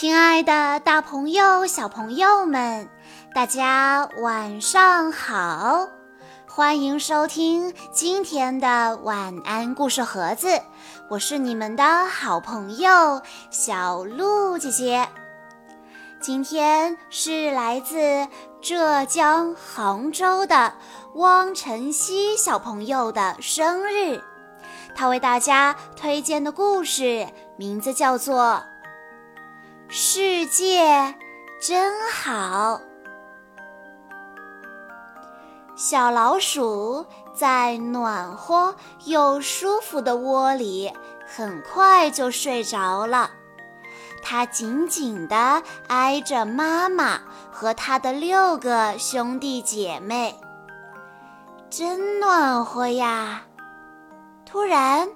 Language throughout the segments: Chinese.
亲爱的，大朋友、小朋友们，大家晚上好！欢迎收听今天的晚安故事盒子，我是你们的好朋友小鹿姐姐。今天是来自浙江杭州的汪晨曦小朋友的生日，他为大家推荐的故事名字叫做。世界真好。小老鼠在暖和又舒服的窝里，很快就睡着了。它紧紧地挨着妈妈和它的六个兄弟姐妹，真暖和呀！突然，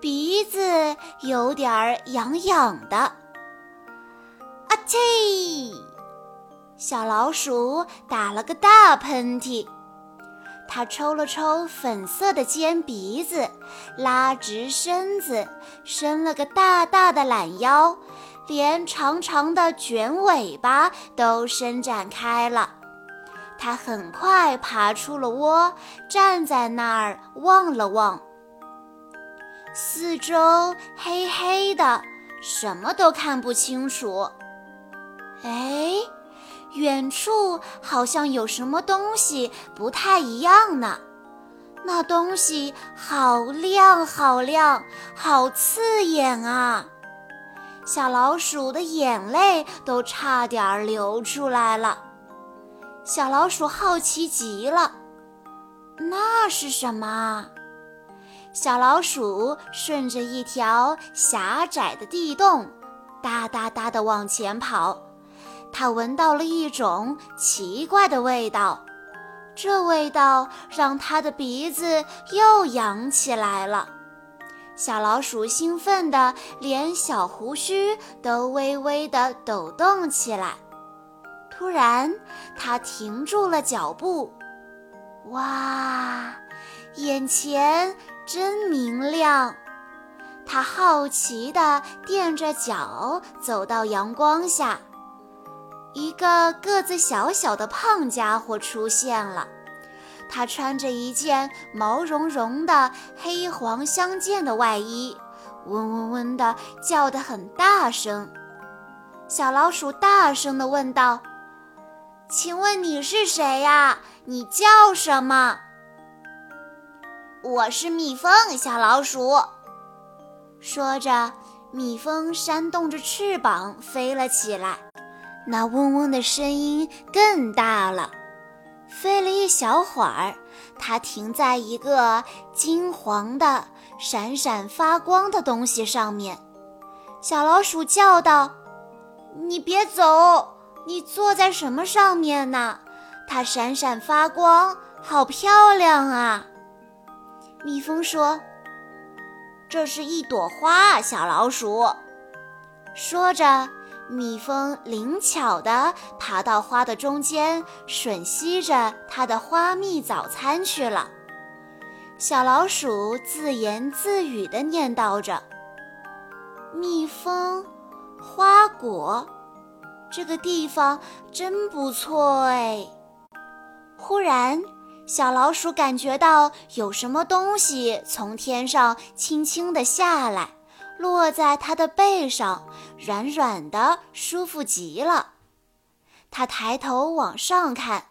鼻子有点痒痒的。小老鼠打了个大喷嚏，它抽了抽粉色的尖鼻子，拉直身子，伸了个大大的懒腰，连长长的卷尾巴都伸展开了。它很快爬出了窝，站在那儿望了望，四周黑黑的，什么都看不清楚。哎，远处好像有什么东西不太一样呢。那东西好亮，好亮，好刺眼啊！小老鼠的眼泪都差点流出来了。小老鼠好奇极了，那是什么？小老鼠顺着一条狭窄的地洞，哒哒哒地往前跑。他闻到了一种奇怪的味道，这味道让他的鼻子又痒起来了。小老鼠兴奋的连小胡须都微微的抖动起来。突然，它停住了脚步。哇，眼前真明亮！它好奇地垫着脚走到阳光下。一个个子小小的胖家伙出现了，他穿着一件毛茸茸的黑黄相间的外衣，嗡嗡嗡地叫得很大声。小老鼠大声地问道：“请问你是谁呀？你叫什么？”“我是蜜蜂。”小老鼠说着，蜜蜂扇动着翅膀飞了起来。那嗡嗡的声音更大了。飞了一小会儿，它停在一个金黄的、闪闪发光的东西上面。小老鼠叫道：“你别走！你坐在什么上面呢？它闪闪发光，好漂亮啊！”蜜蜂说：“这是一朵花。”小老鼠说着。蜜蜂灵巧地爬到花的中间，吮吸着它的花蜜早餐去了。小老鼠自言自语地念叨着：“蜜蜂，花果，这个地方真不错哎。”忽然，小老鼠感觉到有什么东西从天上轻轻地下来。落在它的背上，软软的，舒服极了。它抬头往上看，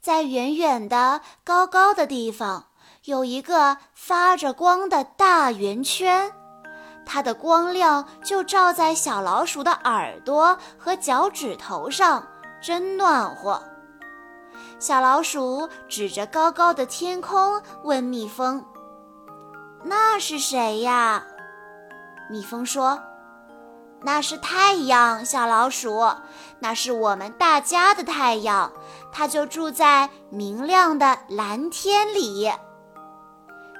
在远远的、高高的地方，有一个发着光的大圆圈，它的光亮就照在小老鼠的耳朵和脚趾头上，真暖和。小老鼠指着高高的天空，问蜜蜂：“那是谁呀？”蜜蜂说：“那是太阳，小老鼠，那是我们大家的太阳，它就住在明亮的蓝天里。”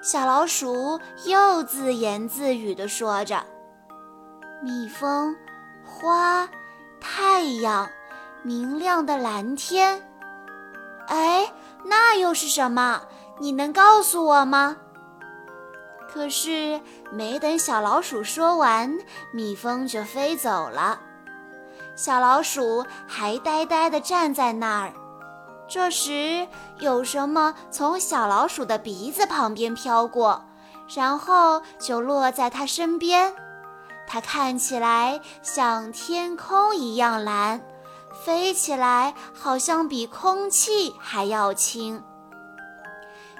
小老鼠又自言自语地说着：“蜜蜂，花，太阳，明亮的蓝天。哎，那又是什么？你能告诉我吗？”可是，没等小老鼠说完，蜜蜂就飞走了。小老鼠还呆呆地站在那儿。这时，有什么从小老鼠的鼻子旁边飘过，然后就落在它身边。它看起来像天空一样蓝，飞起来好像比空气还要轻。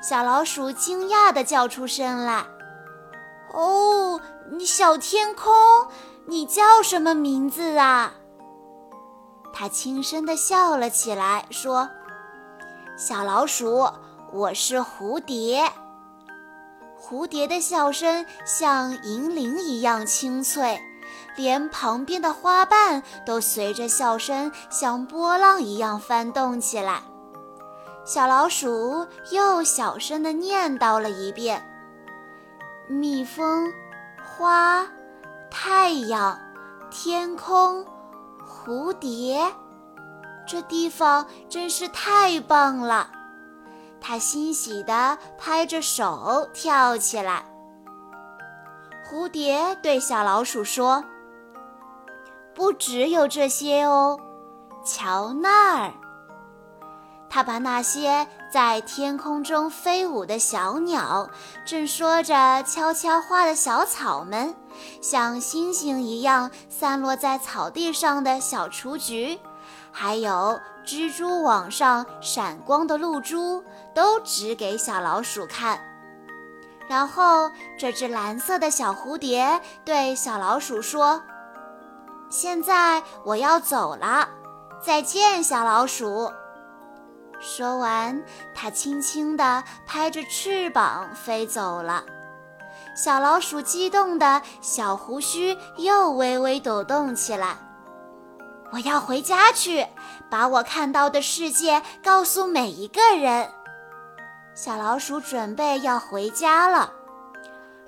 小老鼠惊讶地叫出声来：“哦，你小天空，你叫什么名字啊？”它轻声地笑了起来，说：“小老鼠，我是蝴蝶。”蝴蝶的笑声像银铃一样清脆，连旁边的花瓣都随着笑声像波浪一样翻动起来。小老鼠又小声地念叨了一遍：“蜜蜂、花、太阳、天空、蝴蝶，这地方真是太棒了。”它欣喜地拍着手跳起来。蝴蝶对小老鼠说：“不只有这些哦，瞧那儿。”他把那些在天空中飞舞的小鸟，正说着悄悄话的小草们，像星星一样散落在草地上的小雏菊，还有蜘蛛网上闪光的露珠，都指给小老鼠看。然后，这只蓝色的小蝴蝶对小老鼠说：“现在我要走了，再见，小老鼠。”说完，它轻轻地拍着翅膀飞走了。小老鼠激动的小胡须又微微抖动起来。我要回家去，把我看到的世界告诉每一个人。小老鼠准备要回家了。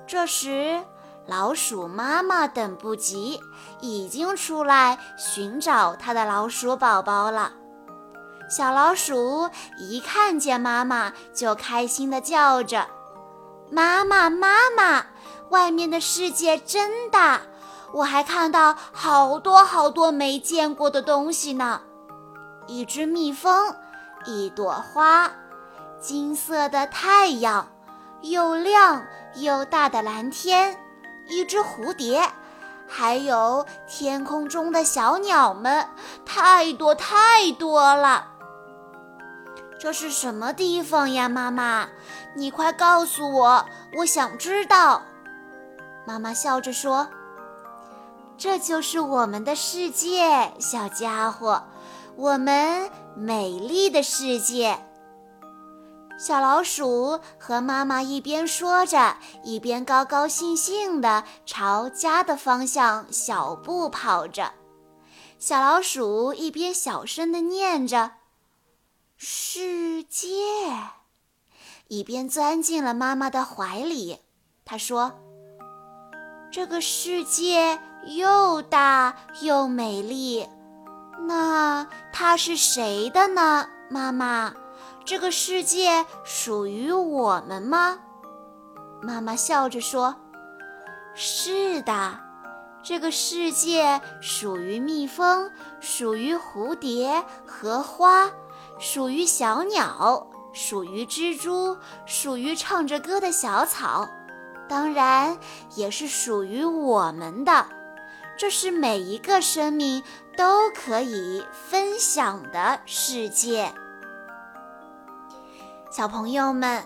这时，老鼠妈妈等不及，已经出来寻找它的老鼠宝宝了。小老鼠一看见妈妈，就开心地叫着：“妈妈，妈妈！外面的世界真大，我还看到好多好多没见过的东西呢！一只蜜蜂，一朵花，金色的太阳，又亮又大的蓝天，一只蝴蝶，还有天空中的小鸟们，太多太多了！”这是什么地方呀，妈妈？你快告诉我，我想知道。妈妈笑着说：“这就是我们的世界，小家伙，我们美丽的世界。”小老鼠和妈妈一边说着，一边高高兴兴地朝家的方向小步跑着。小老鼠一边小声地念着。世界，一边钻进了妈妈的怀里。他说：“这个世界又大又美丽，那它是谁的呢？妈妈，这个世界属于我们吗？”妈妈笑着说：“是的，这个世界属于蜜蜂，属于蝴蝶和花。”属于小鸟，属于蜘蛛，属于唱着歌的小草，当然也是属于我们的。这是每一个生命都可以分享的世界。小朋友们，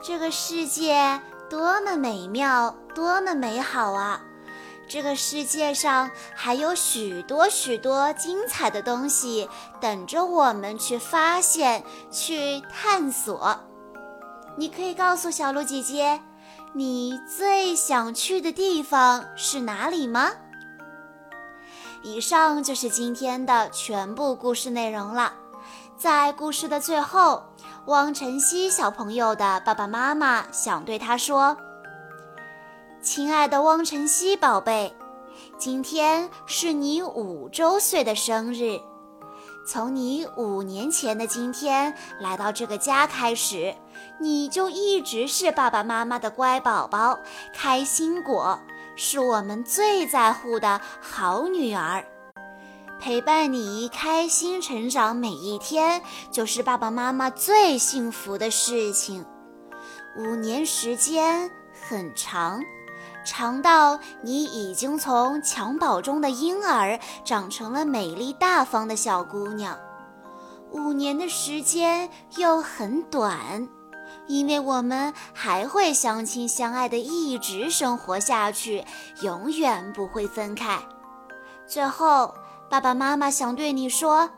这个世界多么美妙，多么美好啊！这个世界上还有许多许多精彩的东西等着我们去发现、去探索。你可以告诉小鹿姐姐，你最想去的地方是哪里吗？以上就是今天的全部故事内容了。在故事的最后，汪晨曦小朋友的爸爸妈妈想对他说。亲爱的汪晨曦宝贝，今天是你五周岁的生日。从你五年前的今天来到这个家开始，你就一直是爸爸妈妈的乖宝宝、开心果，是我们最在乎的好女儿。陪伴你开心成长每一天，就是爸爸妈妈最幸福的事情。五年时间很长，长到你已经从襁褓中的婴儿长成了美丽大方的小姑娘。五年的时间又很短，因为我们还会相亲相爱的一直生活下去，永远不会分开。最后。爸爸妈妈想对你说，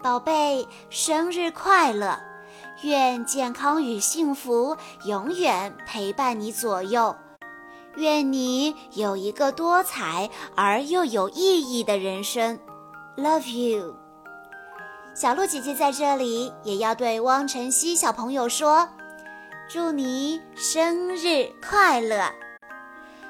宝贝，生日快乐！愿健康与幸福永远陪伴你左右，愿你有一个多彩而又有意义的人生。Love you，小鹿姐姐在这里也要对汪晨曦小朋友说，祝你生日快乐！